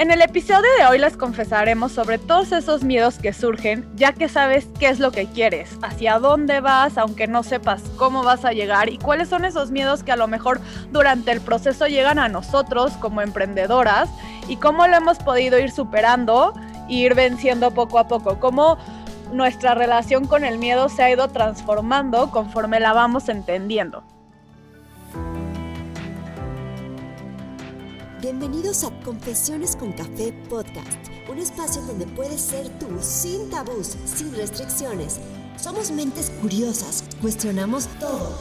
En el episodio de hoy les confesaremos sobre todos esos miedos que surgen, ya que sabes qué es lo que quieres, hacia dónde vas, aunque no sepas cómo vas a llegar y cuáles son esos miedos que a lo mejor durante el proceso llegan a nosotros como emprendedoras y cómo lo hemos podido ir superando e ir venciendo poco a poco, cómo nuestra relación con el miedo se ha ido transformando conforme la vamos entendiendo. Bienvenidos a Confesiones con Café Podcast, un espacio donde puedes ser tú sin tabús, sin restricciones. Somos mentes curiosas, cuestionamos todo.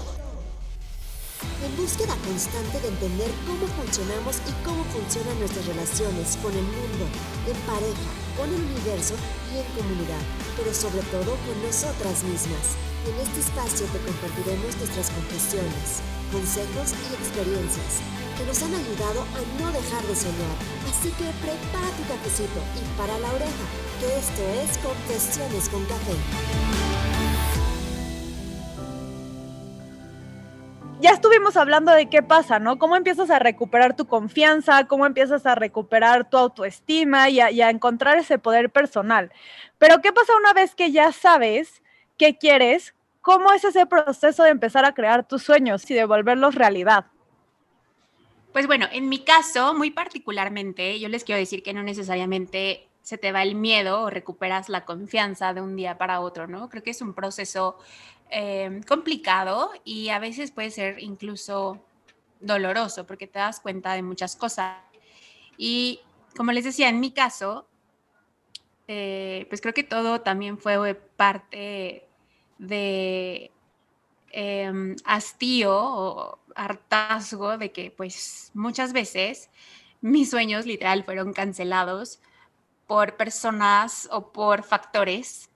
En búsqueda constante de entender cómo funcionamos y cómo funcionan nuestras relaciones con el mundo, en pareja, con el universo y en comunidad, pero sobre todo con nosotras mismas. En este espacio te compartiremos nuestras confesiones, consejos y experiencias que nos han ayudado a no dejar de soñar. Así que prepara tu cafecito y para la oreja, que esto es Confesiones con Café. Ya estuvimos hablando de qué pasa, ¿no? Cómo empiezas a recuperar tu confianza, cómo empiezas a recuperar tu autoestima y a, encontrar ese poder personal. Pero ¿qué pasa una vez que ya sabes qué quieres? ¿Cómo es ese proceso de empezar a crear tus sueños y de volverlos realidad? Pues bueno, en mi caso, muy particularmente, yo les quiero decir que no necesariamente se te va el miedo o recuperas la confianza de un día para otro, ¿no? Creo que es un proceso eh, complicado y a veces puede ser incluso doloroso porque te das cuenta de muchas cosas. Y como les decía, en mi caso, eh, pues creo que todo también fue parte de eh, hastío o hartazgo de que pues muchas veces mis sueños literal fueron cancelados por personas o por factores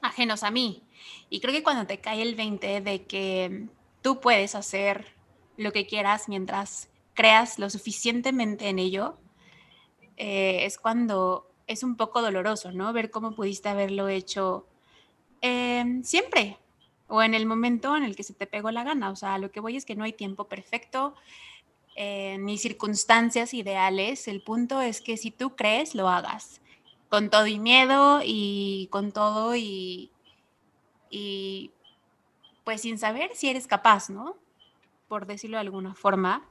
ajenos a mí. Y creo que cuando te cae el 20 de que tú puedes hacer lo que quieras mientras creas lo suficientemente en ello, eh, es cuando es un poco doloroso, ¿no? Ver cómo pudiste haberlo hecho eh, siempre, o en el momento en el que se te pegó la gana. O sea, lo que voy es que no hay tiempo perfecto eh, ni circunstancias ideales. El punto es que si tú crees, lo hagas. Con todo y miedo y con todo y, y pues sin saber si eres capaz, ¿no? Por decirlo de alguna forma.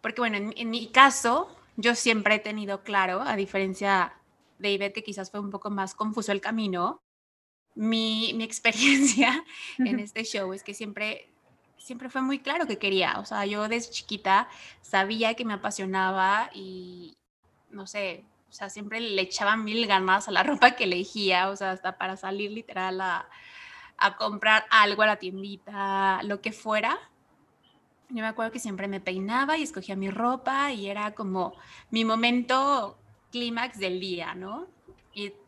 Porque bueno, en, en mi caso, yo siempre he tenido claro, a diferencia de Ivette, que quizás fue un poco más confuso el camino, mi, mi experiencia en este show es que siempre, siempre fue muy claro que quería. O sea, yo desde chiquita sabía que me apasionaba y, no sé, o sea, siempre le echaba mil ganas a la ropa que elegía, o sea, hasta para salir literal a, a comprar algo a la tiendita, lo que fuera. Yo me acuerdo que siempre me peinaba y escogía mi ropa y era como mi momento clímax del día, ¿no?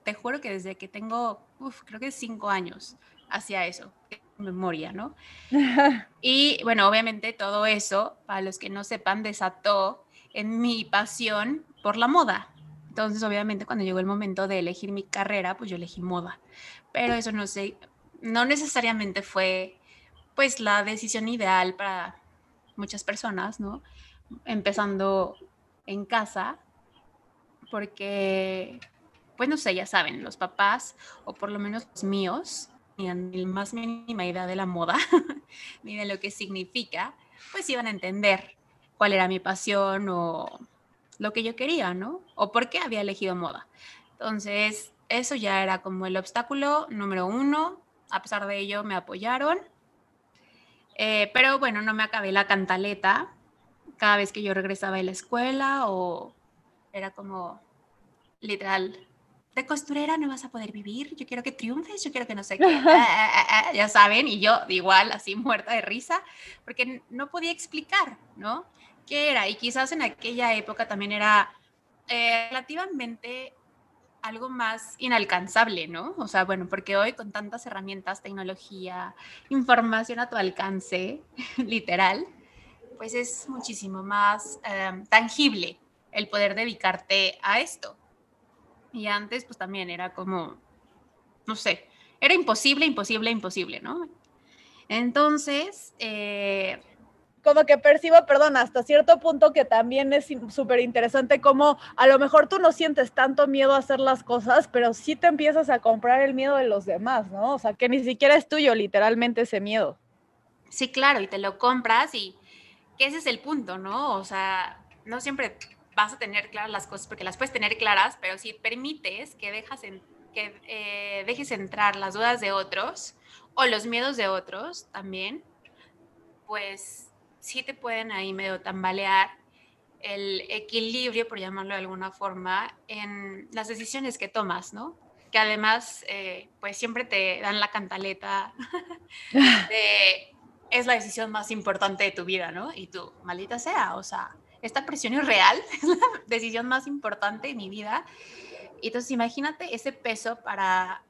Te juro que desde que tengo, creo que cinco años, hacia eso, memoria, ¿no? y bueno, obviamente todo eso, para los que no sepan, desató en mi pasión por la moda. Entonces, obviamente, cuando llegó el momento de elegir mi carrera, pues yo elegí moda. Pero eso no sé, no necesariamente fue pues la decisión ideal para muchas personas, ¿no? Empezando en casa, porque pues no sé, ya saben, los papás, o por lo menos los míos, ni más mínima idea de la moda, ni de lo que significa, pues iban a entender cuál era mi pasión o lo que yo quería, ¿no? O por qué había elegido moda. Entonces, eso ya era como el obstáculo número uno. A pesar de ello, me apoyaron. Eh, pero bueno, no me acabé la cantaleta cada vez que yo regresaba de la escuela o era como literal, de costurera no vas a poder vivir, yo quiero que triunfes, yo quiero que no sé qué, ah, ah, ah, ya saben, y yo igual así muerta de risa, porque no podía explicar, ¿no? ¿Qué era? Y quizás en aquella época también era eh, relativamente algo más inalcanzable, ¿no? O sea, bueno, porque hoy con tantas herramientas, tecnología, información a tu alcance, literal, pues es muchísimo más eh, tangible el poder dedicarte a esto. Y antes, pues también era como, no sé, era imposible, imposible, imposible, ¿no? Entonces, eh, como que percibo, perdón, hasta cierto punto que también es súper interesante como a lo mejor tú no sientes tanto miedo a hacer las cosas, pero sí te empiezas a comprar el miedo de los demás, ¿no? O sea, que ni siquiera es tuyo literalmente ese miedo. Sí, claro, y te lo compras y que ese es el punto, ¿no? O sea, no siempre vas a tener claras las cosas porque las puedes tener claras, pero si permites que, dejas en, que eh, dejes entrar las dudas de otros o los miedos de otros también, pues sí te pueden ahí medio tambalear el equilibrio, por llamarlo de alguna forma, en las decisiones que tomas, ¿no? Que además, eh, pues siempre te dan la cantaleta de es la decisión más importante de tu vida, ¿no? Y tú, maldita sea, o sea, esta presión es real, es la decisión más importante de mi vida. Y entonces imagínate ese peso para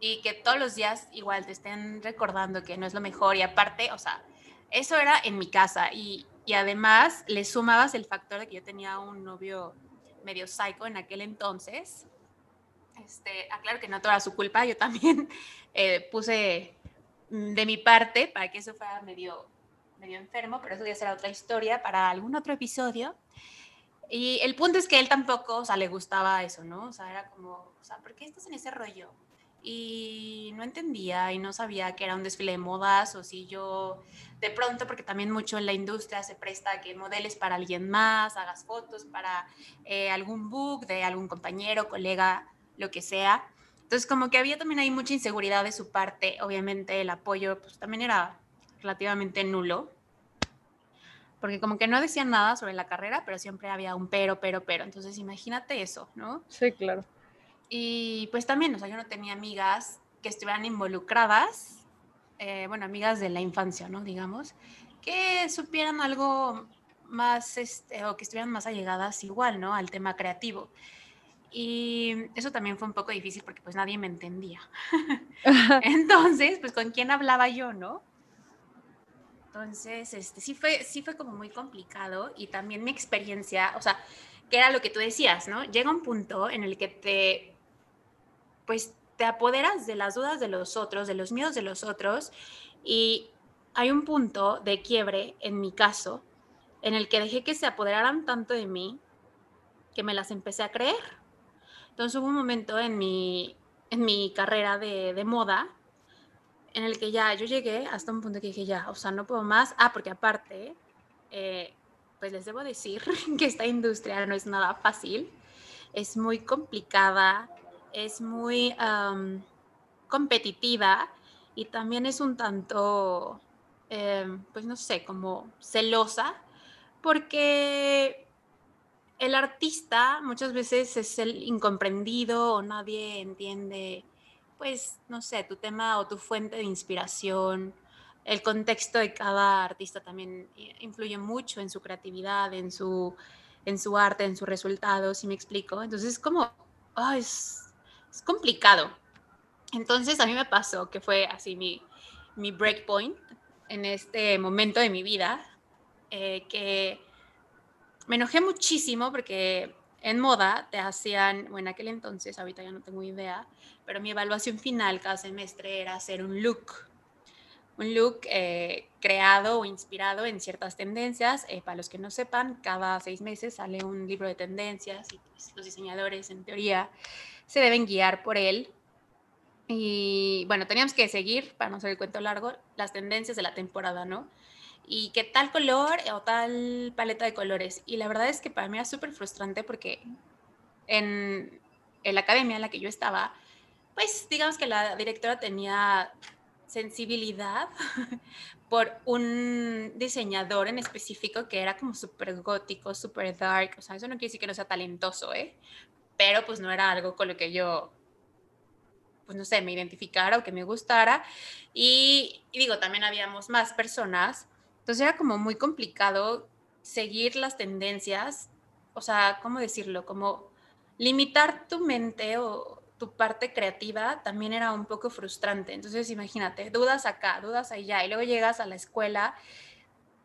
y que todos los días igual te estén recordando que no es lo mejor y aparte, o sea, eso era en mi casa y, además le sumabas el factor de que yo tenía un novio medio psycho en aquel entonces. Este, aclaro que no toda su culpa, yo también eh, puse mm, de mi parte para que eso fuera medio, medio enfermo, pero eso ya será otra historia para algún otro episodio. Y el punto es que él tampoco, o sea, le gustaba eso, ¿no? O sea, era como, o sea, ¿por qué estás en ese rollo? y no entendía y no sabía que era un desfile de modas o si yo de pronto, porque también mucho en la industria se presta a que modeles para alguien más, hagas fotos para eh, algún book de algún compañero, colega, lo que sea. Entonces como que había también ahí mucha inseguridad de su parte, obviamente el apoyo pues también era relativamente nulo, porque como que no decían nada sobre la carrera, pero siempre había un pero, pero, pero. Entonces imagínate eso, ¿no? Sí, claro. Y pues también, o sea, yo no tenía amigas que estuvieran involucradas, eh, bueno, amigas de la infancia, ¿no? Digamos, que supieran algo más, este, o que estuvieran más allegadas igual, ¿no? Al tema creativo. Y eso también fue un poco difícil porque pues nadie me entendía. Entonces, pues con quién hablaba yo, ¿no? Entonces, este, sí fue, sí fue como muy complicado y también mi experiencia, o sea, que era lo que tú decías, ¿no? Llega un punto en el que te pues te apoderas de las dudas de los otros, de los miedos de los otros, y hay un punto de quiebre, en mi caso, en el que dejé que se apoderaran tanto de mí que me las empecé a creer. Entonces hubo un momento en mi, en mi carrera de, moda en el que ya yo llegué hasta un punto que dije, ya, o sea, no puedo más. Ah, porque aparte, eh, pues les debo decir que esta industria no es nada fácil, es muy complicada, es muy competitiva y también es un tanto, em, pues no sé, como celosa, porque el artista muchas veces es el incomprendido o nadie entiende, pues, no sé, tu tema o tu fuente de inspiración. El contexto de cada artista también influye mucho en su creatividad, en su, en su arte, en sus resultados, si me explico. Entonces, es como, es es complicado. Entonces a mí me pasó que fue así mi, mi breakpoint en este momento de mi vida, eh, que me enojé muchísimo porque en moda te hacían, bueno, en aquel entonces, ahorita ya no tengo idea, pero mi evaluación final cada semestre era hacer un look, un look eh, creado o inspirado en ciertas tendencias. Eh, para los que no sepan, cada seis meses sale un libro de tendencias y pues, los diseñadores, en teoría, se deben guiar por él. Y bueno, teníamos que seguir, para no hacer el cuento largo, las tendencias de la temporada, ¿no? Y qué tal color o tal paleta de colores. Y la verdad es que para mí era súper frustrante porque en, en la academia en la que yo estaba, pues digamos que la directora tenía sensibilidad por un diseñador en específico que era como súper gótico, súper dark. O sea, eso no quiere decir que no sea talentoso, ¿eh? pero pues no era algo con lo que yo, pues no sé, me identificara o que me gustara. Y, digo, también habíamos más personas, entonces era como muy complicado seguir las tendencias, o sea, ¿cómo decirlo? Como limitar tu mente o tu parte creativa también era un poco frustrante. Entonces, imagínate, dudas acá, dudas allá, y luego llegas a la escuela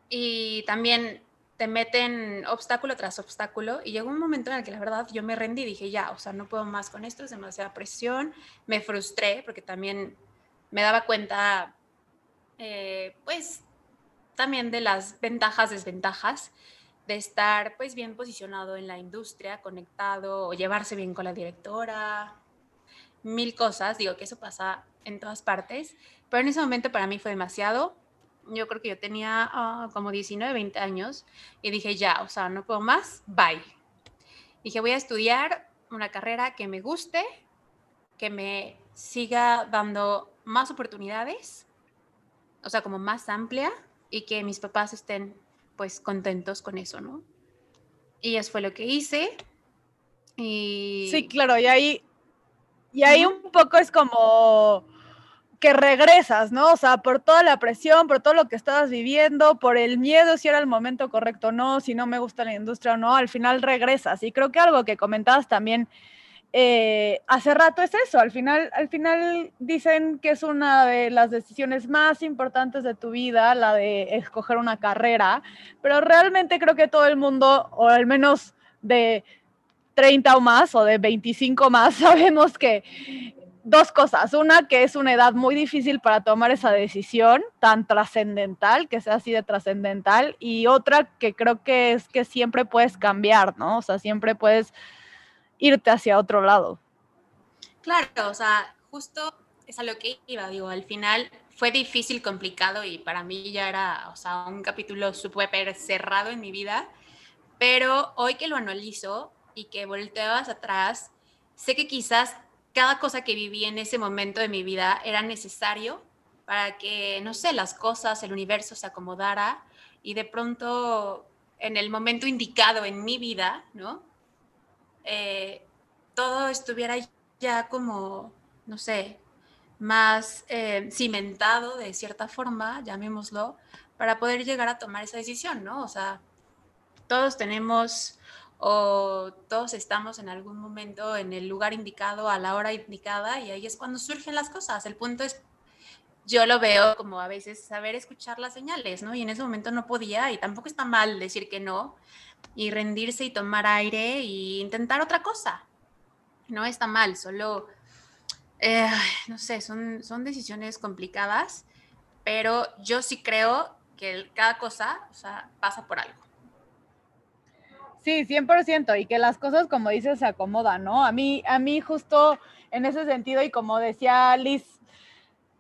y también te meten obstáculo tras obstáculo y llegó un momento en el que la verdad yo me rendí, dije ya, o sea, no puedo más con esto, es demasiada presión, me frustré porque también me daba cuenta, eh, pues, también de las ventajas, desventajas de estar pues bien posicionado en la industria, conectado o llevarse bien con la directora, mil cosas, digo que eso pasa en todas partes, pero en ese momento para mí fue demasiado. Yo creo que yo tenía ah, como 19, 20 años y dije, ya, o sea, no puedo más, bye. Dije, voy a estudiar una carrera que me guste, que me siga dando más oportunidades, o sea, como más amplia y que mis papás estén pues contentos con eso, ¿no? Y eso fue lo que hice. Y... Sí, claro, y ahí, y ahí un poco es como que regresas, ¿no? O sea, por toda la presión, por todo lo que estabas viviendo, por el miedo si era el momento correcto o no, si no me gusta la industria o no, al final regresas. Y creo que algo que comentabas también eh, hace rato es eso, al final, al final dicen que es una de las decisiones más importantes de tu vida, la de escoger una carrera, pero realmente creo que todo el mundo, o al menos de 30 o más, o de 25 más, sabemos que dos cosas. Una, que es una edad muy difícil para tomar esa decisión tan trascendental, que sea así de trascendental. Y otra, que creo que es que siempre puedes cambiar, ¿no? O sea, siempre puedes irte hacia otro lado. Claro, o sea, justo es a lo que iba, digo, al final fue difícil, complicado y para mí ya era, o sea, un capítulo súper cerrado en mi vida, pero hoy que lo analizo y que volteas atrás, sé que quizás cada cosa que viví en ese momento de mi vida era necesario para que, no sé, las cosas, el universo se acomodara y de pronto en el momento indicado en mi vida, ¿no? Eh, todo estuviera ya como, no sé, más eh, cimentado de cierta forma, llamémoslo, para poder llegar a tomar esa decisión, ¿no? O sea, todos tenemos o todos estamos en algún momento en el lugar indicado, a la hora indicada, y ahí es cuando surgen las cosas. El punto es, yo lo veo como a veces saber escuchar las señales, ¿no? Y en ese momento no podía, y tampoco está mal decir que no, y rendirse y tomar aire e intentar otra cosa. No está mal, solo, eh, no sé, son, son decisiones complicadas, pero yo sí creo que cada cosa, pasa por algo. Sí, 100%, y que las cosas, como dices, se acomodan, ¿no? A mí, a mí justo en ese sentido, y como decía Liz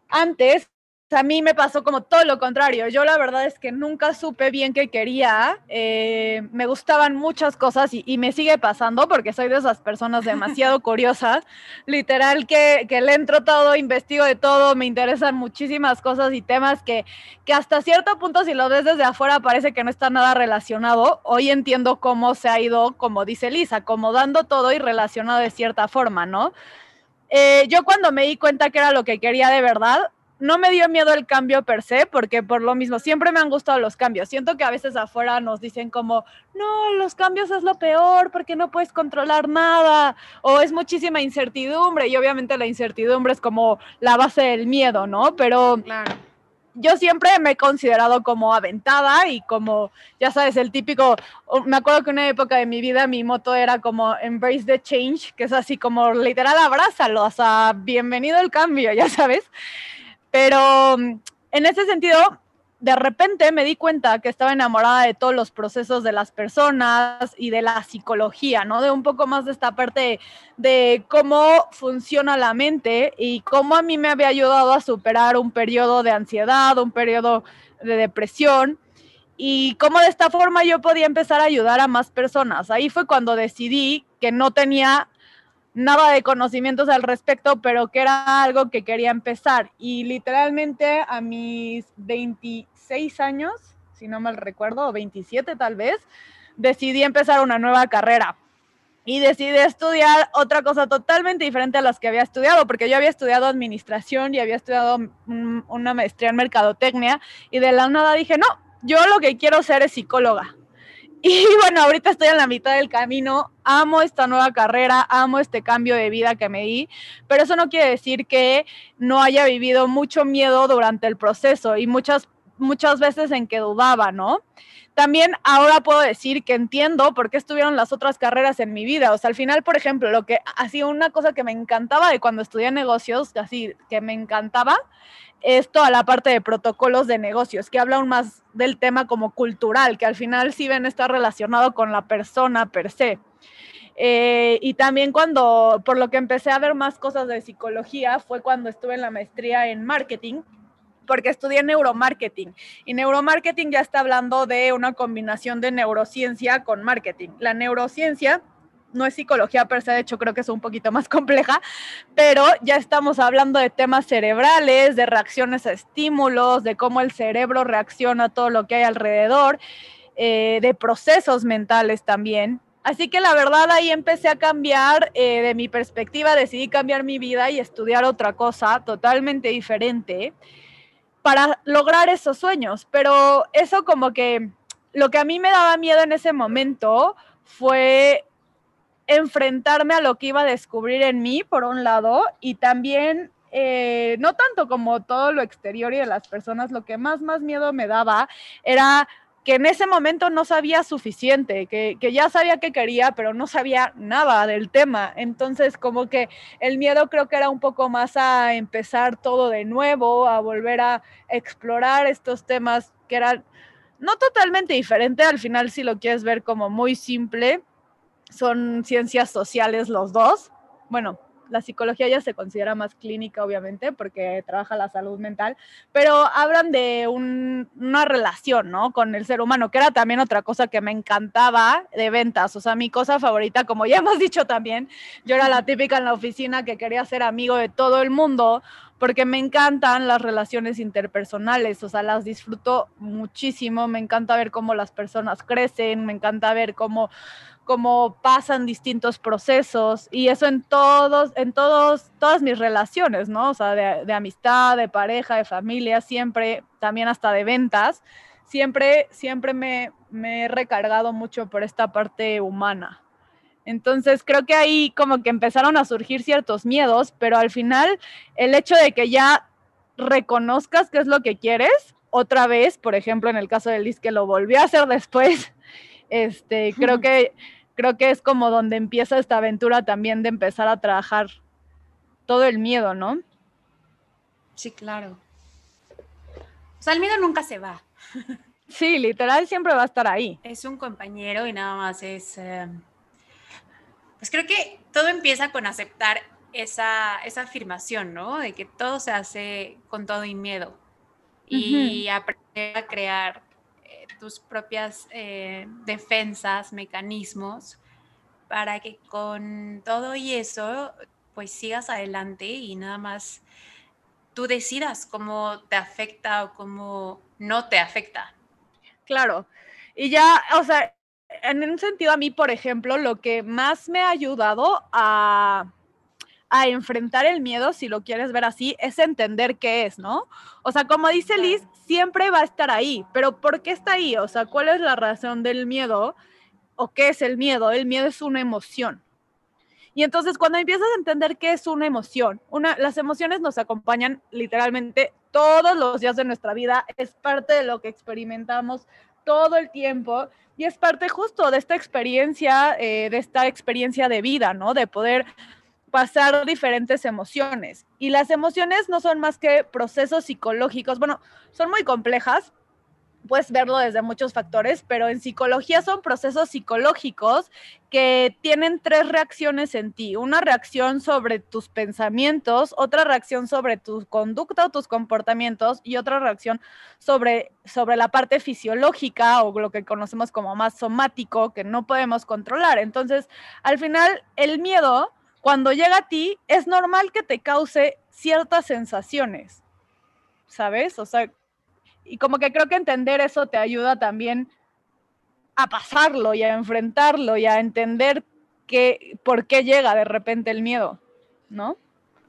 antes, a mí me pasó como todo lo contrario. Yo la verdad es que nunca supe bien qué quería. Eh, me gustaban muchas cosas y, me sigue pasando porque soy de esas personas demasiado curiosas. Literal que, que, le entro todo, investigo de todo, me interesan muchísimas cosas y temas que, que hasta cierto punto si lo ves desde afuera parece que no está nada relacionado. Hoy entiendo cómo se ha ido, como dice Lisa, acomodando todo y relacionado de cierta forma, ¿no? Eh, yo cuando me di cuenta que era lo que quería de verdad, no me dio miedo el cambio per se, porque por lo mismo, siempre me han gustado los cambios. Siento que a veces afuera nos dicen como, no, los cambios es lo peor porque no puedes controlar nada, o es muchísima incertidumbre, y obviamente la incertidumbre es como la base del miedo, ¿no? Pero yo siempre me he considerado como aventada y como, ya sabes, el típico, me acuerdo que una época de mi vida mi moto era como embrace the change, que es así como literal abrázalo, o sea, bienvenido el cambio, ya sabes. Pero mm, en ese sentido, de repente me di cuenta que estaba enamorada de todos los procesos de las personas y de la psicología, ¿no? De un poco más de esta parte de cómo funciona la mente y cómo a mí me había ayudado a superar un periodo de ansiedad, un periodo de depresión y cómo de esta forma yo podía empezar a ayudar a más personas. Ahí fue cuando decidí que no tenía nada de conocimientos al respecto, pero que era algo que quería empezar. Y literalmente a mis 26 años, si no mal recuerdo, o 27 tal vez, decidí empezar una nueva carrera. Y decidí estudiar otra cosa totalmente diferente a las que había estudiado, porque yo había estudiado administración y había estudiado una maestría en mercadotecnia, y de la nada dije, no, yo lo que quiero ser es psicóloga. Y bueno, ahorita estoy en la mitad del camino, amo esta nueva carrera, amo este cambio de vida que me di, pero eso no quiere decir que no haya vivido mucho miedo durante el proceso y muchas muchas veces en que dudaba, ¿no? También ahora puedo decir que entiendo por qué estuvieron las otras carreras en mi vida. O sea, al final, por ejemplo, lo que hacía una cosa que me encantaba de cuando estudié negocios, así que me encantaba, es toda la parte de protocolos de negocios, que habla aún más del tema como cultural, que al final sí ven está relacionado con la persona per se. Eh, y también cuando, por lo que empecé a ver más cosas de psicología, fue cuando estuve en la maestría en marketing porque estudié neuromarketing y neuromarketing ya está hablando de una combinación de neurociencia con marketing. La neurociencia no es psicología per se, de hecho creo que es un poquito más compleja, pero ya estamos hablando de temas cerebrales, de reacciones a estímulos, de cómo el cerebro reacciona a todo lo que hay alrededor, eh, de procesos mentales también. Así que la verdad ahí empecé a cambiar eh, de mi perspectiva, decidí cambiar mi vida y estudiar otra cosa totalmente diferente para lograr esos sueños. Pero eso como que lo que a mí me daba miedo en ese momento fue enfrentarme a lo que iba a descubrir en mí, por un lado, y también, eh, no tanto como todo lo exterior y de las personas, lo que más, más miedo me daba era que en ese momento no sabía suficiente, que, que, ya sabía que quería, pero no sabía nada del tema. Entonces, como que el miedo creo que era un poco más a empezar todo de nuevo, a volver a explorar estos temas que eran no totalmente diferentes, al final si lo quieres ver como muy simple, son ciencias sociales los dos. Bueno, la psicología ya se considera más clínica, obviamente, porque trabaja la salud mental, pero hablan de una relación, ¿no? Con el ser humano, que era también otra cosa que me encantaba de ventas. O sea, mi cosa favorita, como ya hemos dicho también, yo era la típica en la oficina que quería ser amigo de todo el mundo, porque me encantan las relaciones interpersonales, o sea, las disfruto muchísimo, me encanta ver cómo las personas crecen, me encanta ver cómo cómo pasan distintos procesos y eso en todos, en todos, todas mis relaciones, ¿no? O sea, de, amistad, de pareja, de familia, siempre, también hasta de ventas, siempre, siempre me, me he recargado mucho por esta parte humana. Entonces creo que ahí como que empezaron a surgir ciertos miedos, pero al final el hecho de que ya reconozcas qué es lo que quieres, otra vez, por ejemplo, en el caso del Liz que lo volvió a hacer después, este, creo que creo que es como donde empieza esta aventura también de empezar a trabajar todo el miedo, ¿no? Sí, claro. O sea, el miedo nunca se va. Sí, literal siempre va a estar ahí. Es un compañero y nada más es... Eh, pues creo que todo empieza con aceptar esa, esa, afirmación, ¿no? De que todo se hace con todo y miedo. Y aprender a crear tus propias eh, defensas, mecanismos, para que con todo y eso, pues sigas adelante y nada más tú decidas cómo te afecta o cómo no te afecta. Claro. Y ya, o sea, en un sentido a mí, por ejemplo, lo que más me ha ayudado a a enfrentar el miedo, si lo quieres ver así, es entender qué es, ¿no? O sea, como dice Liz, siempre va a estar ahí, pero ¿por qué está ahí? O sea, ¿cuál es la razón del miedo? ¿O qué es el miedo? El miedo es una emoción. Y entonces cuando empiezas a entender qué es una emoción, una, las emociones nos acompañan literalmente todos los días de nuestra vida, es parte de lo que experimentamos todo el tiempo y es parte justo de esta experiencia, eh, de esta experiencia de vida, ¿no? De poder pasar diferentes emociones. Y las emociones no son más que procesos psicológicos. Bueno, son muy complejas, puedes verlo desde muchos factores, pero en psicología son procesos psicológicos que tienen tres reacciones en ti. Una reacción sobre tus pensamientos, otra reacción sobre tu conducta o tus comportamientos y otra reacción sobre, sobre la parte fisiológica o lo que conocemos como más somático que no podemos controlar. Entonces, al final, el miedo cuando llega a ti, es normal que te cause ciertas sensaciones, ¿sabes? O sea, y como que creo que entender eso te ayuda también a pasarlo y a enfrentarlo y a entender que, por qué llega de repente el miedo, ¿no?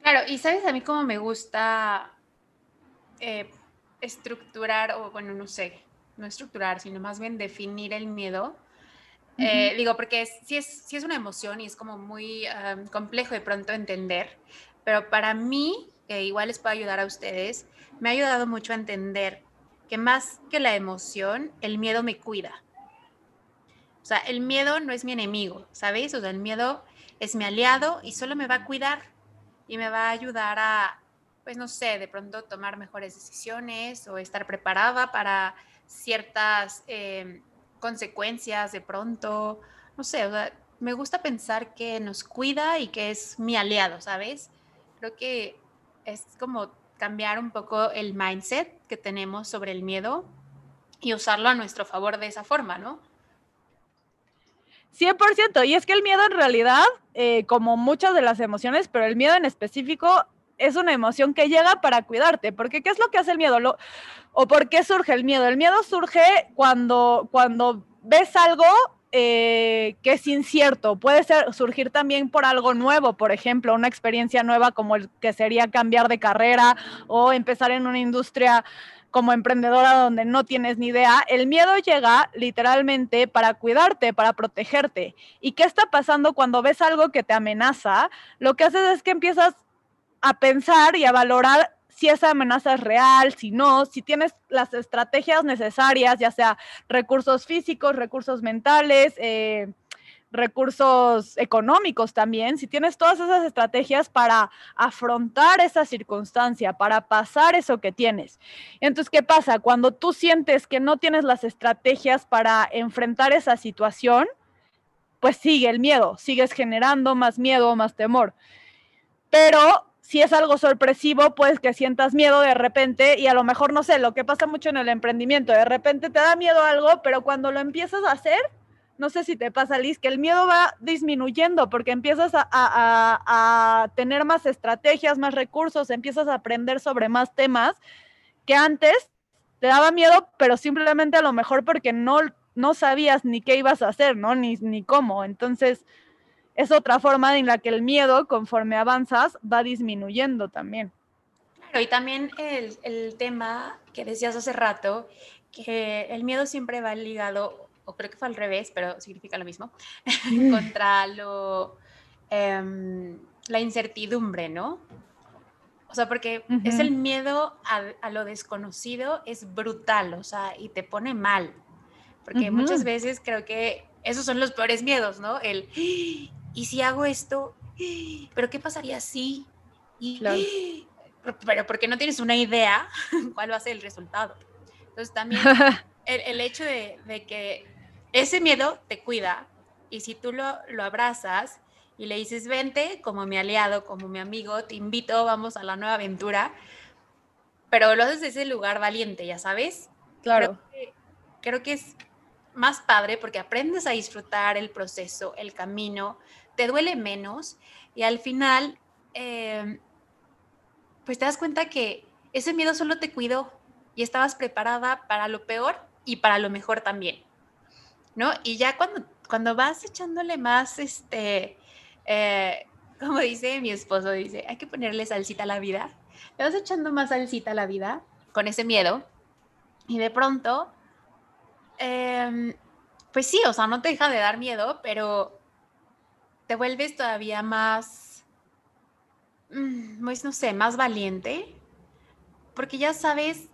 Claro, y sabes a mí cómo me gusta eh, estructurar, o bueno, no sé, no estructurar, sino más bien definir el miedo eh, digo, porque sí es, es una emoción y es como muy complejo de pronto entender, pero para mí, que igual les puede ayudar a ustedes, me ha ayudado mucho a entender que más que la emoción, el miedo me cuida. O sea, el miedo no es mi enemigo, ¿sabes? O sea, el miedo es mi aliado y solo me va a cuidar y me va a ayudar a, pues no sé, de pronto tomar mejores decisiones o estar preparada para ciertas eh, consecuencias de pronto, no sé, me gusta pensar que nos cuida y que es mi aliado, ¿sabes? Creo que es como cambiar un poco el mindset que tenemos sobre el miedo y usarlo a nuestro favor de esa forma, ¿no? 100%, y es que el miedo en realidad, eh, como muchas de las emociones, pero el miedo en específico es una emoción que llega para cuidarte, porque ¿qué es lo que hace el miedo? Lo, ¿O por qué surge el miedo? El miedo surge cuando, cuando ves algo eh, que es incierto. Puede ser, surgir también por algo nuevo, por ejemplo, una experiencia nueva como el que sería cambiar de carrera o empezar en una industria como emprendedora donde no tienes ni idea, el miedo llega literalmente para cuidarte, para protegerte. ¿Y qué está pasando cuando ves algo que te amenaza? Lo que haces es que empiezas a pensar y a valorar si esa amenaza es real, si no, si tienes las estrategias necesarias, ya sea recursos físicos, recursos mentales, eh, recursos económicos también, si tienes todas esas estrategias para afrontar esa circunstancia, para pasar eso que tienes. Entonces, ¿qué pasa? Cuando tú sientes que no tienes las estrategias para enfrentar esa situación, pues sigue el miedo, sigues generando más miedo, más temor. Pero si es algo sorpresivo, pues que sientas miedo de repente y a lo mejor, no sé, lo que pasa mucho en el emprendimiento, de repente te da miedo algo, pero cuando lo empiezas a hacer, no sé si te pasa, Liz, que el miedo va disminuyendo porque empiezas a, tener más estrategias, más recursos, empiezas a aprender sobre más temas que antes te daba miedo, pero simplemente a lo mejor porque no, no sabías ni qué ibas a hacer, ¿no? Ni, ni cómo. Entonces, es otra forma en la que el miedo, conforme avanzas, va disminuyendo también. Claro, y también el, el tema que decías hace rato, que el miedo siempre va ligado, o creo que fue al revés, pero significa lo mismo, contra lo, em, la incertidumbre, ¿no? O sea, porque es el miedo a, a, lo desconocido, es brutal, o sea, y te pone mal. Porque muchas veces creo que esos son los peores miedos, ¿no? El, ¿y si hago esto? ¿Pero qué pasaría si? Y, Pero porque no tienes una idea cuál va a ser el resultado. Entonces también el, hecho de, que ese miedo te cuida y si tú lo, lo abrazas y le dices, vente como mi aliado, como mi amigo, te invito, vamos a la nueva aventura, pero lo haces desde ese lugar valiente, ya sabes. Claro. creo que es más padre porque aprendes a disfrutar el proceso, el camino, te duele menos y al final, em, pues te das cuenta que ese miedo solo te cuidó y estabas preparada para lo peor y para lo mejor también, ¿no? Y ya cuando, cuando vas echándole más, este, eh, como dice mi esposo, dice, hay que ponerle salsita a la vida, le vas echando más salsita a la vida con ese miedo y de pronto, em, pues sí, o sea, no te deja de dar miedo, pero te vuelves todavía más, mm, pues no sé, más valiente, porque ya sabes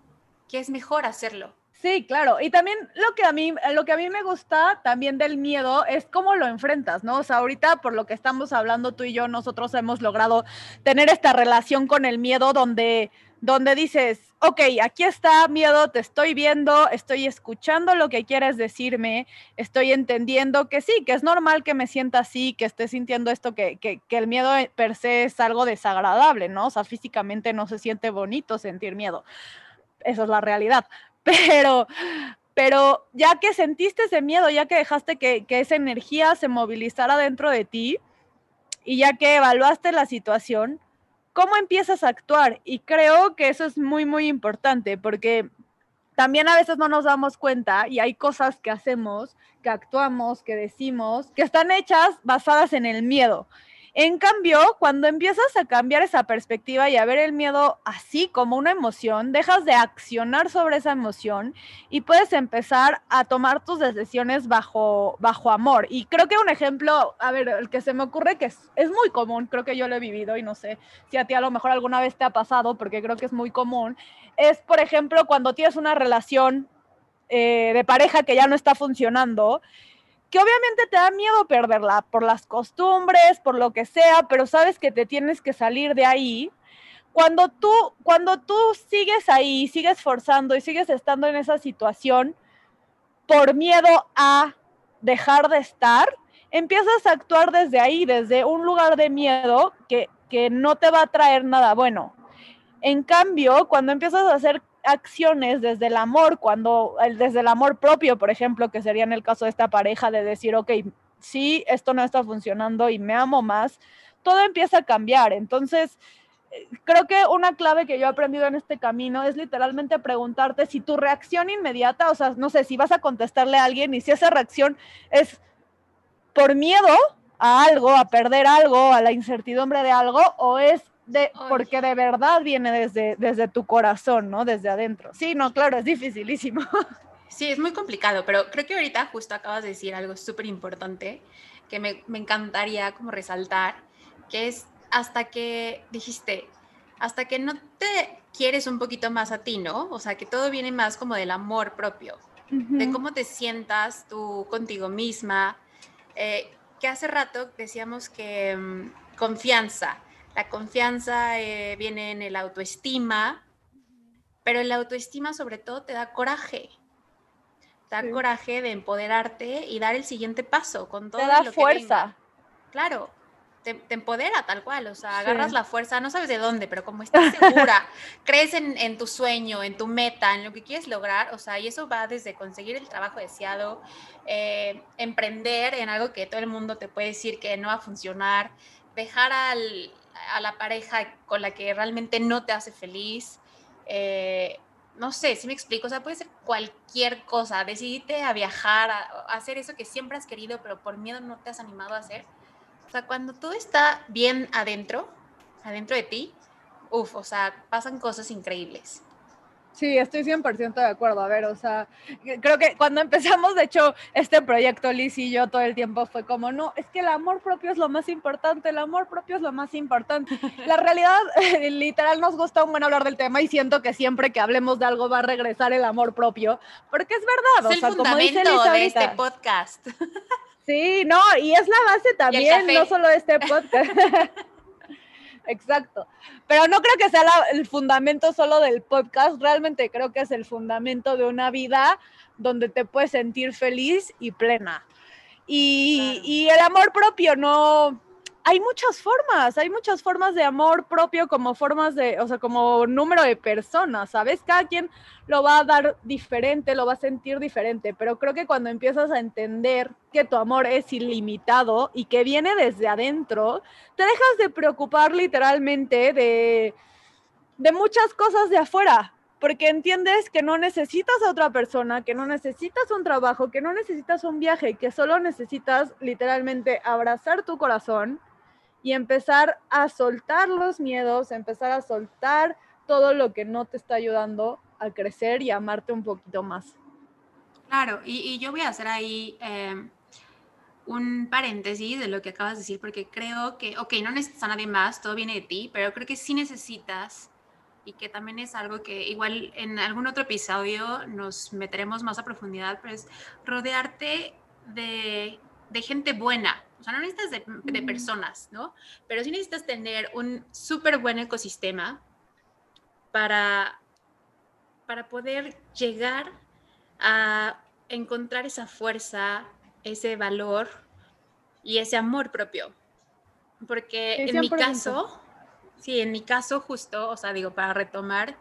que es mejor hacerlo. Sí, claro. Y también lo que a mí, lo que a mí me gusta también del miedo es cómo lo enfrentas, ¿no? O sea, ahorita por lo que estamos hablando tú y yo, nosotros hemos logrado tener esta relación con el miedo donde, donde dices, ok, aquí está miedo, te estoy viendo, estoy escuchando lo que quieres decirme, estoy entendiendo que sí, que es normal que me sienta así, que esté sintiendo esto, que, que, el miedo per se es algo desagradable, ¿no? O sea, físicamente no se siente bonito sentir miedo. Esa es la realidad. Pero, pero ya que sentiste ese miedo, ya que dejaste que, que esa energía se movilizara dentro de ti y ya que evaluaste la situación, ¿cómo empiezas a actuar? Y creo que eso es muy, muy importante porque también a veces no nos damos cuenta y hay cosas que hacemos, que actuamos, que decimos, que están hechas basadas en el miedo. En cambio, cuando empiezas a cambiar esa perspectiva y a ver el miedo así como una emoción, dejas de accionar sobre esa emoción y puedes empezar a tomar tus decisiones bajo, bajo amor. Y creo que un ejemplo, a ver, el que se me ocurre que es, es muy común, creo que yo lo he vivido y no sé si a ti a lo mejor alguna vez te ha pasado, porque creo que es muy común, es, por ejemplo, cuando tienes una relación eh, de pareja que ya no está funcionando que obviamente te da miedo perderla por las costumbres, por lo que sea, pero sabes que te tienes que salir de ahí. Cuando tú, cuando tú sigues ahí, sigues forzando y sigues estando en esa situación por miedo a dejar de estar, empiezas a actuar desde ahí, desde un lugar de miedo que, que no te va a traer nada bueno. En cambio, cuando empiezas a hacer acciones desde el amor, cuando desde el amor propio, por ejemplo, que sería en el caso de esta pareja, de decir, ok, sí, esto no está funcionando y me amo más, todo empieza a cambiar. Entonces, eh, creo que una clave que yo he aprendido en este camino es literalmente preguntarte si tu reacción inmediata, o sea, no sé, si vas a contestarle a alguien y si esa reacción es por miedo a algo, a perder algo, a la incertidumbre de algo, o es de, porque de verdad viene desde, desde tu corazón, ¿no? Desde adentro. Sí, no, claro, es dificilísimo. Sí, es muy complicado, pero creo que ahorita justo acabas de decir algo súper importante que me, me encantaría como resaltar, que es hasta que dijiste, hasta que no te quieres un poquito más a ti, ¿no? O sea, que todo viene más como del amor propio, de cómo te sientas tú contigo misma, eh, que hace rato decíamos que mm, confianza, la confianza eh, viene en el autoestima, pero el autoestima sobre todo te da coraje. Te da coraje de empoderarte y dar el siguiente paso con todo te da fuerza. Claro, te, empodera tal cual, o sea, agarras la fuerza, no sabes de dónde, pero como estás segura, crees en, tu sueño, en tu meta, en lo que quieres lograr, o sea, y eso va desde conseguir el trabajo deseado, eh, emprender en algo que todo el mundo te puede decir que no va a funcionar, dejar al, a la pareja con la que realmente no te hace feliz. Eh, no sé, si me explico, o sea, puede ser cualquier cosa, decidirte a viajar, a, hacer eso que siempre has querido, pero por miedo no te has animado a hacer. O sea, cuando todo está bien adentro, adentro de ti, uff, o sea, pasan cosas increíbles. Sí, estoy 100% de acuerdo. A ver, o sea, creo que cuando empezamos, de hecho, este proyecto, Liz y yo, todo el tiempo fue como, no, es que el amor propio es lo más importante, el amor propio es lo más importante. La realidad, literal, nos gusta un buen hablar del tema y siento que siempre que hablemos de algo va a regresar el amor propio, porque es verdad. Es o el sea, como dice de este podcast. Sí, no, y es la base también, no solo de este podcast. Exacto. Pero no creo que sea el fundamento solo del podcast, realmente creo que es el fundamento de una vida donde te puedes sentir feliz y plena. Y, y el amor propio no, hay muchas formas, hay muchas formas de amor propio como formas de, o sea, como número de personas, ¿sabes? Cada quien lo va a dar diferente, lo va a sentir diferente, pero creo que cuando empiezas a entender que tu amor es ilimitado y que viene desde adentro, te dejas de preocupar literalmente de, de muchas cosas de afuera, porque entiendes que no necesitas a otra persona, que no necesitas un trabajo, que no necesitas un viaje, que solo necesitas literalmente abrazar tu corazón y empezar a soltar los miedos, empezar a soltar todo lo que no te está ayudando a crecer y a amarte un poquito más. Claro, y, yo voy a hacer ahí em, un paréntesis de lo que acabas de decir, porque creo que, ok, no necesitas a nadie más, todo viene de ti, pero creo que sí necesitas, y que también es algo que igual en algún otro episodio nos meteremos más a profundidad, pero es rodearte de, de gente buena, o sea, no necesitas de, personas, ¿no? Pero sí necesitas tener un súper buen ecosistema para, para poder llegar a encontrar esa fuerza, ese valor y ese amor propio. Porque en mi caso, sí, en mi caso justo, o sea, digo, para retomar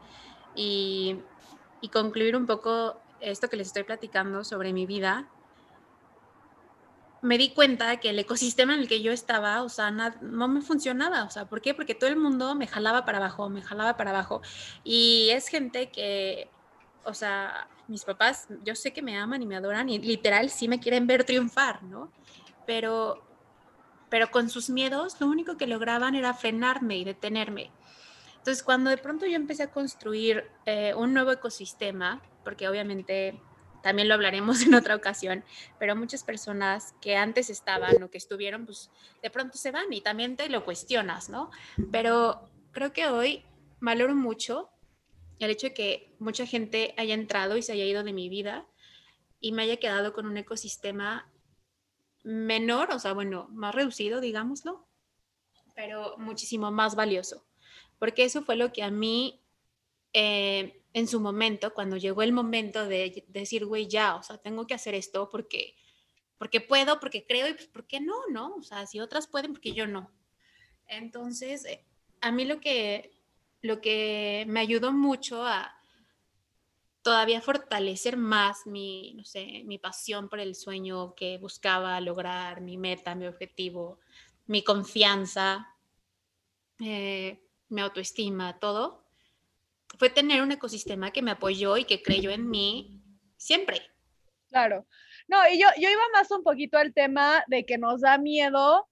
y, y concluir un poco esto que les estoy platicando sobre mi vida, me di cuenta que el ecosistema en el que yo estaba, o sea, no me funcionaba. O sea, ¿por qué? Porque todo el mundo me jalaba para abajo, me jalaba para abajo. Y es gente que, o sea, mis papás, yo sé que me aman y me adoran y literal sí me quieren ver triunfar, ¿no? Pero pero con sus miedos lo único que lograban era frenarme y detenerme. Entonces, cuando de pronto yo empecé a construir eh, un nuevo ecosistema, porque obviamente también lo hablaremos en otra ocasión, pero muchas personas que antes estaban o que estuvieron, pues de pronto se van y también te lo cuestionas, ¿no? Pero creo que hoy valoro mucho el hecho de que mucha gente haya entrado y se haya ido de mi vida y me haya quedado con un ecosistema menor, o sea, bueno, más reducido, digámoslo, pero muchísimo más valioso, porque eso fue lo que a mí, eh, en su momento, cuando llegó el momento de decir, güey, ya, o sea, tengo que hacer esto porque, porque puedo, porque creo y pues, ¿por qué no? ¿No? O sea, si otras pueden, porque yo no. Entonces, eh, a mí lo que, lo que me ayudó mucho a todavía fortalecer más mi, no sé, mi pasión por el sueño que buscaba lograr, mi meta, mi objetivo, mi confianza, eh, mi autoestima, todo, fue tener un ecosistema que me apoyó y que creyó en mí siempre. Claro. No, y yo, yo iba más un poquito al tema de que nos da miedo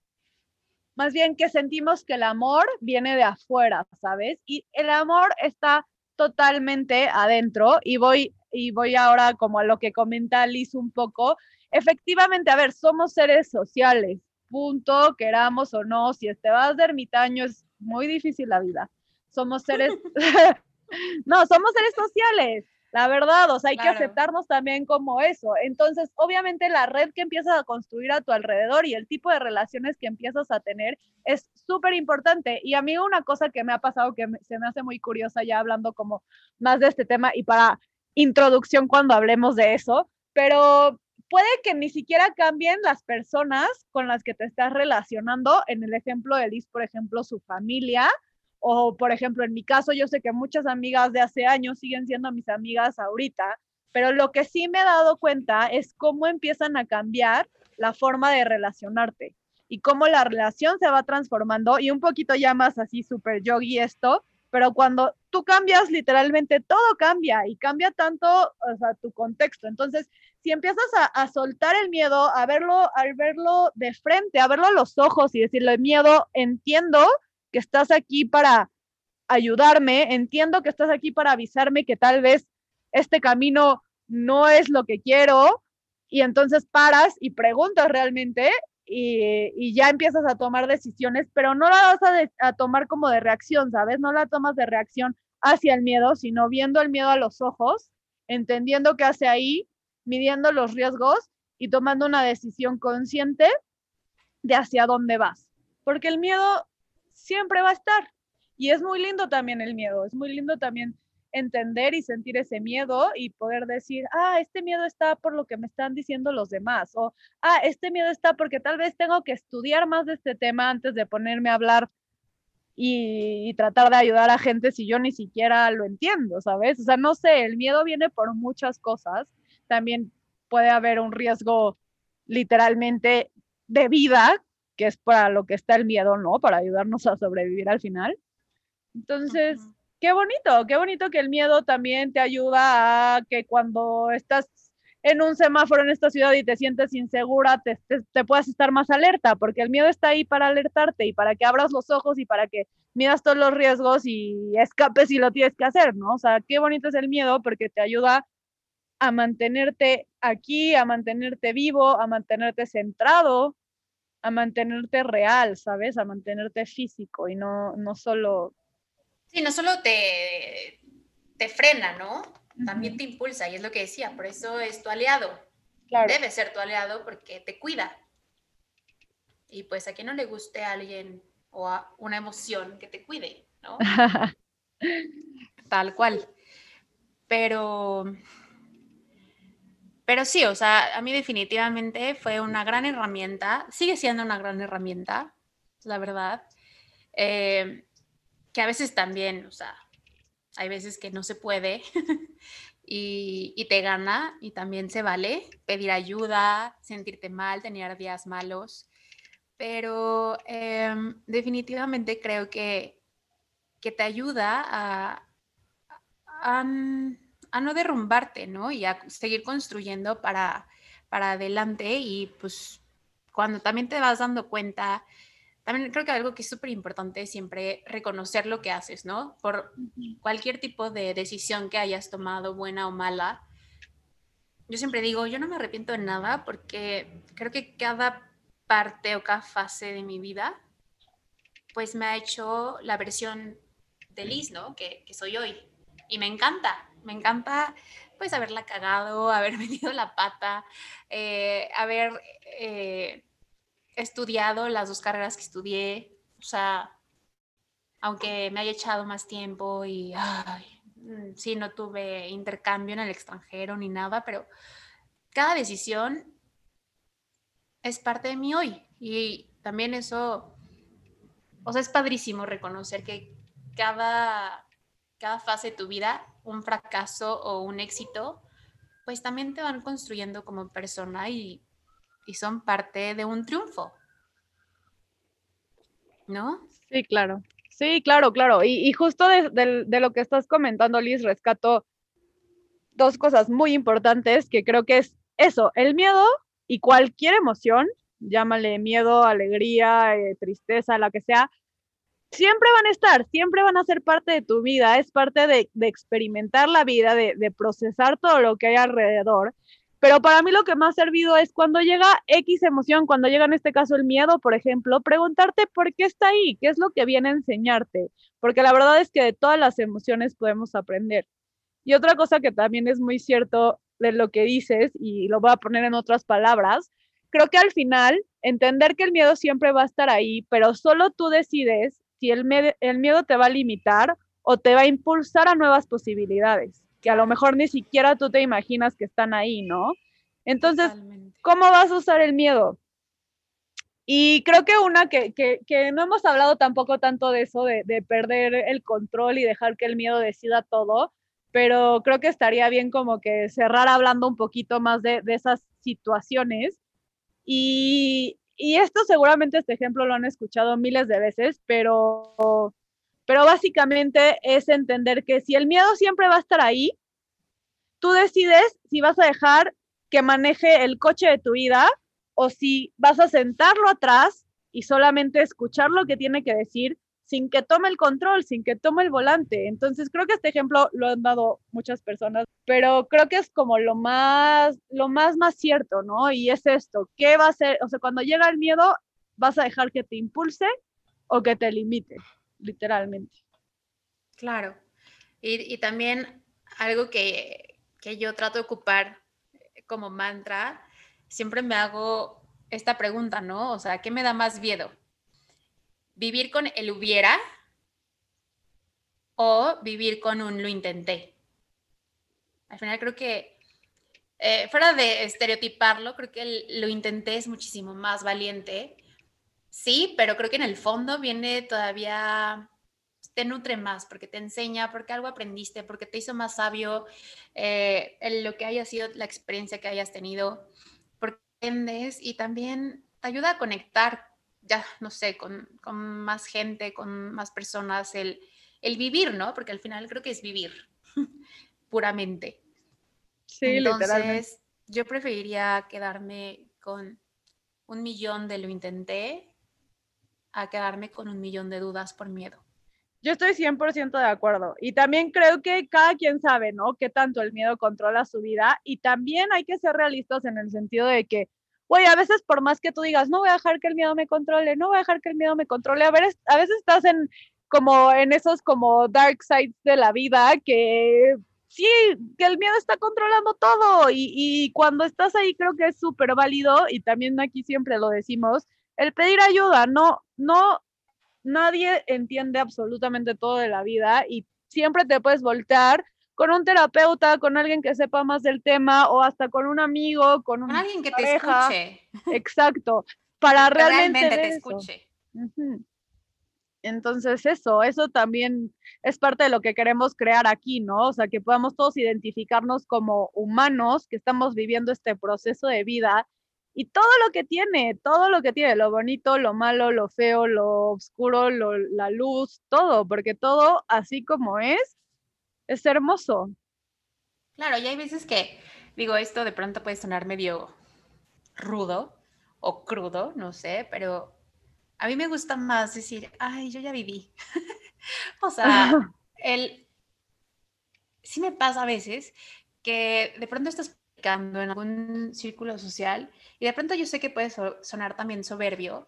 más bien que sentimos que el amor viene de afuera, ¿sabes? Y el amor está totalmente adentro y voy y voy ahora como a lo que comenta Liz un poco. Efectivamente, a ver, somos seres sociales, punto, queramos o no, si te vas de ermitaño es muy difícil la vida. Somos seres, no, somos seres sociales. La verdad, o sea, hay que aceptarnos también como eso. Entonces, obviamente la red que empiezas a construir a tu alrededor y el tipo de relaciones que empiezas a tener es súper importante. Y a mí una cosa que me ha pasado que se me hace muy curiosa ya hablando como más de este tema y para introducción cuando hablemos de eso, pero puede que ni siquiera cambien las personas con las que te estás relacionando. En el ejemplo de Liz, por ejemplo, su familia, o, por ejemplo, en mi caso, yo sé que muchas amigas de hace años siguen siendo mis amigas ahorita, pero lo que sí me he dado cuenta es cómo empiezan a cambiar la forma de relacionarte y cómo la relación se va transformando y un poquito ya más así súper yogi esto, pero cuando tú cambias, literalmente todo cambia y cambia tanto, o tu contexto. Entonces, si empiezas a, a, soltar el miedo, a verlo, a verlo de frente, a verlo a los ojos y decirle, miedo, entiendo que estás aquí para ayudarme, entiendo que estás aquí para avisarme que tal vez este camino no es lo que quiero y entonces paras y preguntas realmente y, ya empiezas a tomar decisiones, pero no la vas a, a, tomar como de reacción, ¿sabes? No la tomas de reacción hacia el miedo, sino viendo el miedo a los ojos, entendiendo qué hace ahí, midiendo los riesgos y tomando una decisión consciente de hacia dónde vas. Porque el miedo siempre va a estar. Y es muy lindo también el miedo, es muy lindo también entender y sentir ese miedo y poder decir, ah, este miedo está por lo que me están diciendo los demás, o ah, este miedo está porque tal vez tengo que estudiar más de este tema antes de ponerme a hablar y, y, tratar de ayudar a gente si yo ni siquiera lo entiendo, ¿sabes? O sea, no sé, el miedo viene por muchas cosas, también puede haber un riesgo literalmente de vida que es para lo que está el miedo, ¿no? Para ayudarnos a sobrevivir al final. Entonces, qué bonito, qué bonito que el miedo también te ayuda a que cuando estás en un semáforo en esta ciudad y te sientes insegura, te, te, puedas estar más alerta, porque el miedo está ahí para alertarte y para que abras los ojos y para que midas todos los riesgos y escapes si lo tienes que hacer, ¿no? O sea, qué bonito es el miedo porque te ayuda a mantenerte aquí, a mantenerte vivo, a mantenerte centrado, a mantenerte real, ¿sabes? A mantenerte físico y no, no solo... Sí, no solo te, te frena, ¿no? También te impulsa y es lo que decía, por eso es tu aliado. Claro. Debe ser tu aliado porque te cuida. Y pues a quien no le guste a alguien o a una emoción que te cuide, ¿no? Tal cual. Pero pero sí, o sea, a mí definitivamente fue una gran herramienta, sigue siendo una gran herramienta, la verdad, eh, que a veces también, o sea, hay veces que no se puede y, te gana y también se vale pedir ayuda, sentirte mal, tener días malos, pero em, definitivamente creo que, que te ayuda a, no derrumbarte, ¿no? Y a seguir construyendo para, para adelante y pues cuando también te vas dando cuenta, también creo que algo que es súper importante es siempre reconocer lo que haces, ¿no? Por cualquier tipo de decisión que hayas tomado, buena o mala. Yo siempre digo, yo no me arrepiento de nada porque creo que cada parte o cada fase de mi vida, pues me ha hecho la versión de Liz, ¿no? Que, que soy hoy. Y me encanta, me encanta pues haberla cagado, haber metido la pata, eh, haber eh, estudiado las dos carreras que estudié, o sea, aunque me haya echado más tiempo y mm, sí, no tuve intercambio en el extranjero ni nada, pero cada decisión es parte de mí hoy y también eso, o sea, es padrísimo reconocer que cada, cada fase de tu vida un fracaso o un éxito, pues también te van construyendo como persona y, son parte de un triunfo. ¿No? Sí, claro. Sí, claro, claro. Y, justo de, lo que estás comentando, Liz, rescato dos cosas muy importantes que creo que es eso, el miedo y cualquier emoción, llámale miedo, alegría, eh, tristeza, la que sea, siempre van a estar, siempre van a ser parte de tu vida, es parte de, experimentar la vida, de, procesar todo lo que hay alrededor. Pero para mí lo que más ha servido es cuando llega X emoción, cuando llega en este caso el miedo, por ejemplo, preguntarte por qué está ahí, qué es lo que viene a enseñarte, porque la verdad es que de todas las emociones podemos aprender. Y otra cosa que también es muy cierto de lo que dices, y lo voy a poner en otras palabras, creo que al final entender que el miedo siempre va a estar ahí, pero solo tú decides si el, el miedo te va a limitar o te va a impulsar a nuevas posibilidades, que a lo mejor ni siquiera tú te imaginas que están ahí, ¿no? Entonces, ¿cómo vas a usar el miedo? Y creo que una que, no hemos hablado tampoco tanto de eso, de, perder el control y dejar que el miedo decida todo, pero creo que estaría bien como que cerrar hablando un poquito más de, de esas situaciones. Y, y esto seguramente este ejemplo lo han escuchado miles de veces, pero, pero básicamente es entender que si el miedo siempre va a estar ahí, tú decides si vas a dejar que maneje el coche de tu vida o si vas a sentarlo atrás y solamente escuchar lo que tiene que decir sin que tome el control, sin que tome el volante. Entonces, creo que este ejemplo lo han dado muchas personas, pero creo que es como lo más, lo más, más cierto, ¿no? Y es esto, ¿qué va a ser? O sea, cuando llega el miedo, vas a dejar que te impulse o que te limite, literalmente. Claro. Y, y también algo que, que yo trato de ocupar como mantra, siempre me hago esta pregunta, ¿no? O sea, ¿qué me da más miedo? Vivir con el hubiera o vivir con un lo intenté. Al final creo que, eh, fuera de estereotiparlo, creo que lo intenté es muchísimo más valiente. Sí, pero creo que en el fondo viene todavía, te nutre más porque te enseña, porque algo aprendiste, porque te hizo más sabio eh, lo que haya sido la experiencia que hayas tenido, porque aprendes y también te ayuda a conectar ya, no sé, con, más gente, con más personas, el, vivir, ¿no? Porque al final creo que es vivir puramente. Sí, Entonces, yo preferiría quedarme con un millón de lo intenté a quedarme con un millón de dudas por miedo. Yo estoy 100% de acuerdo. Y también creo que cada quien sabe, ¿no? Qué tanto el miedo controla su vida. Y también hay que ser realistas en el sentido de que güey, a veces por más que tú digas, no voy a dejar que el miedo me controle, no voy a dejar que el miedo me controle, a, ver, a veces estás en como en esos como dark sides de la vida que sí, que el miedo está controlando todo y, y cuando estás ahí creo que es súper válido y también aquí siempre lo decimos, el pedir ayuda, no, no, nadie entiende absolutamente todo de la vida y siempre te puedes voltear con un terapeuta, con alguien que sepa más del tema o hasta con un amigo, con, un alguien que te escuche. Exacto, para realmente, te escuche. Entonces eso, eso también es parte de lo que queremos crear aquí, ¿no? O sea, que podamos todos identificarnos como humanos que estamos viviendo este proceso de vida y todo lo que tiene, todo lo que tiene, lo bonito, lo malo, lo feo, lo oscuro, la luz, todo, porque todo así como es, es hermoso. Claro, y hay veces que, digo, esto de pronto puede sonar medio rudo o crudo, no sé, pero a mí me gusta más decir, ay, yo ya viví. o sea, el, sí me pasa a veces que de pronto estás en algún círculo social y de pronto yo sé que puede sonar también soberbio,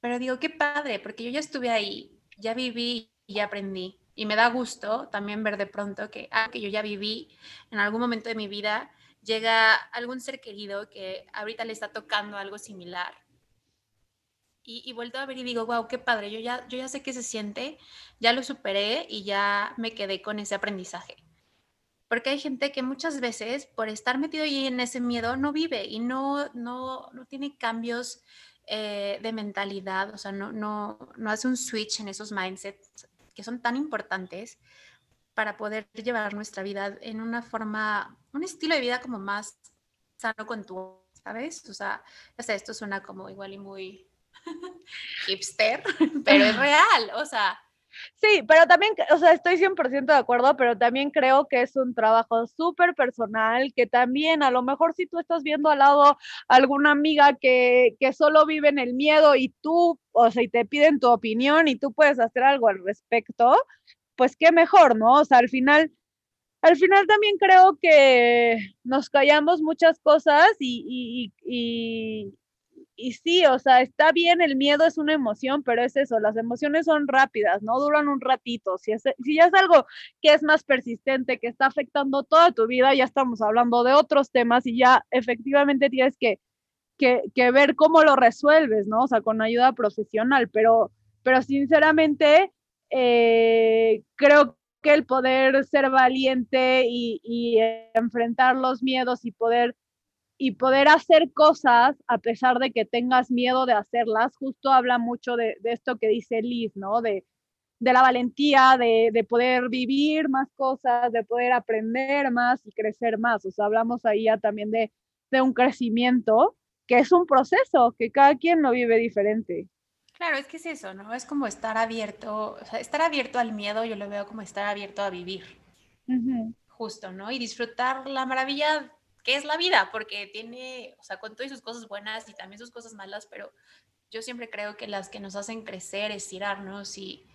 pero digo, qué padre, porque yo ya estuve ahí, ya viví y ya aprendí. Y me da gusto también ver de pronto que, ah, que yo ya viví en algún momento de mi vida, llega algún ser querido que ahorita le está tocando algo similar. Y, y vuelto a ver y digo, wow, qué padre, yo ya, yo ya sé qué se siente, ya lo superé y ya me quedé con ese aprendizaje. Porque hay gente que muchas veces, por estar metido ahí en ese miedo, no vive y no, no, no tiene cambios eh, de mentalidad, o sea, no, no, no hace un switch en esos mindsets que son tan importantes para poder llevar nuestra vida en una forma, un estilo de vida como más sano con tu, ¿sabes? O sea, esto suena como igual y muy hipster, pero es real, o sea, Sí, pero también, o sea, estoy 100% de acuerdo, pero también creo que es un trabajo súper personal, que también a lo mejor si tú estás viendo al lado alguna amiga que, que solo vive en el miedo y tú, o sea, y te piden tu opinión y tú puedes hacer algo al respecto, pues qué mejor, ¿no? O sea, al final, al final también creo que nos callamos muchas cosas y, y, y sí, o sea, está bien, el miedo es una emoción, pero es eso, las emociones son rápidas, no duran un ratito. Si, es, si ya es algo que es más persistente, que está afectando toda tu vida, ya estamos hablando de otros temas y ya efectivamente tienes que, que, ver cómo lo resuelves, ¿no? O sea, con ayuda profesional, pero, pero sinceramente eh, creo que el poder ser valiente y, y enfrentar los miedos y poder y poder hacer cosas a pesar de que tengas miedo de hacerlas, justo habla mucho de, esto que dice Liz, ¿no? De, la valentía, de, poder vivir más cosas, de poder aprender más y crecer más. O sea, hablamos ahí ya también de, de un crecimiento que es un proceso, que cada quien lo vive diferente. Claro, es que es eso, ¿no? Es como estar abierto, o sea, estar abierto al miedo, yo lo veo como estar abierto a vivir. Justo, ¿no? Y disfrutar la maravilla que es la vida, porque tiene, o sea, con todas sus cosas buenas y también sus cosas malas, pero yo siempre creo que las que nos hacen crecer, estirarnos y,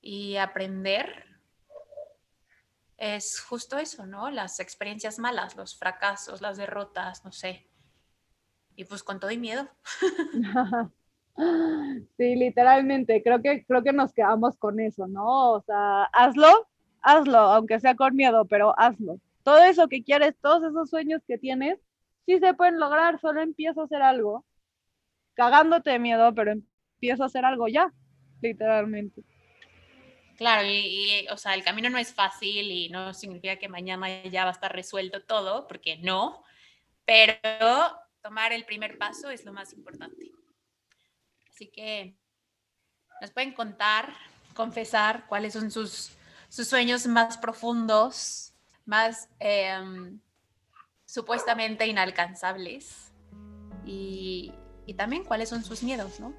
y aprender, es justo eso, ¿no? Las experiencias malas, los fracasos, las derrotas, no sé. Y pues con todo y miedo. Sí, literalmente, creo que, creo que nos quedamos con eso, ¿no? O sea, hazlo, hazlo, aunque sea con miedo, pero hazlo todo eso que quieres, todos esos sueños que tienes, sí se pueden lograr, solo empieza a hacer algo, cagándote de miedo, pero empieza a hacer algo ya, literalmente. Claro, y, o sea, el camino no es fácil y no significa que mañana ya va a estar resuelto todo, porque no, pero tomar el primer paso es lo más importante. Así que nos pueden contar, confesar cuáles son sus sueños más profundos, más em, supuestamente inalcanzables y, también cuáles son sus miedos, ¿no?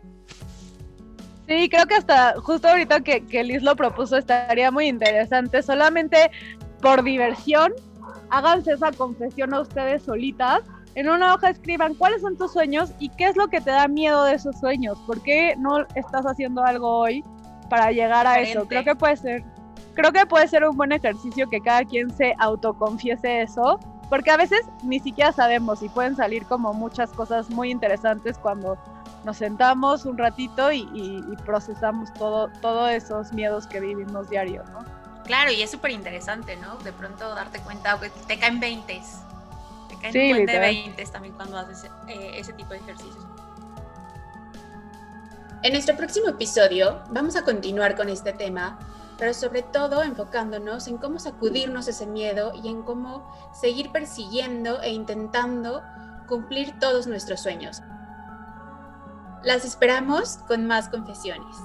Sí, creo que hasta justo ahorita que, que Liz lo propuso estaría muy interesante. Solamente por diversión, háganse esa confesión a ustedes solitas. En una hoja escriban cuáles son tus sueños y qué es lo que te da miedo de esos sueños. ¿Por qué no estás haciendo algo hoy para llegar a eso? Creo que puede ser creo que puede ser un buen ejercicio que cada quien se autoconfiese eso, porque a veces ni siquiera sabemos y pueden salir como muchas cosas muy interesantes cuando nos sentamos un ratito y, procesamos todo, todos esos miedos que vivimos diario, ¿no? Claro, y es súper interesante, ¿no? De pronto darte cuenta, que te caen 20. Te caen sí, 20 también cuando haces eh, ese tipo de ejercicios. En nuestro próximo episodio vamos a continuar con este tema pero sobre todo enfocándonos en cómo sacudirnos ese miedo y en cómo seguir persiguiendo e intentando cumplir todos nuestros sueños. Las esperamos con más confesiones.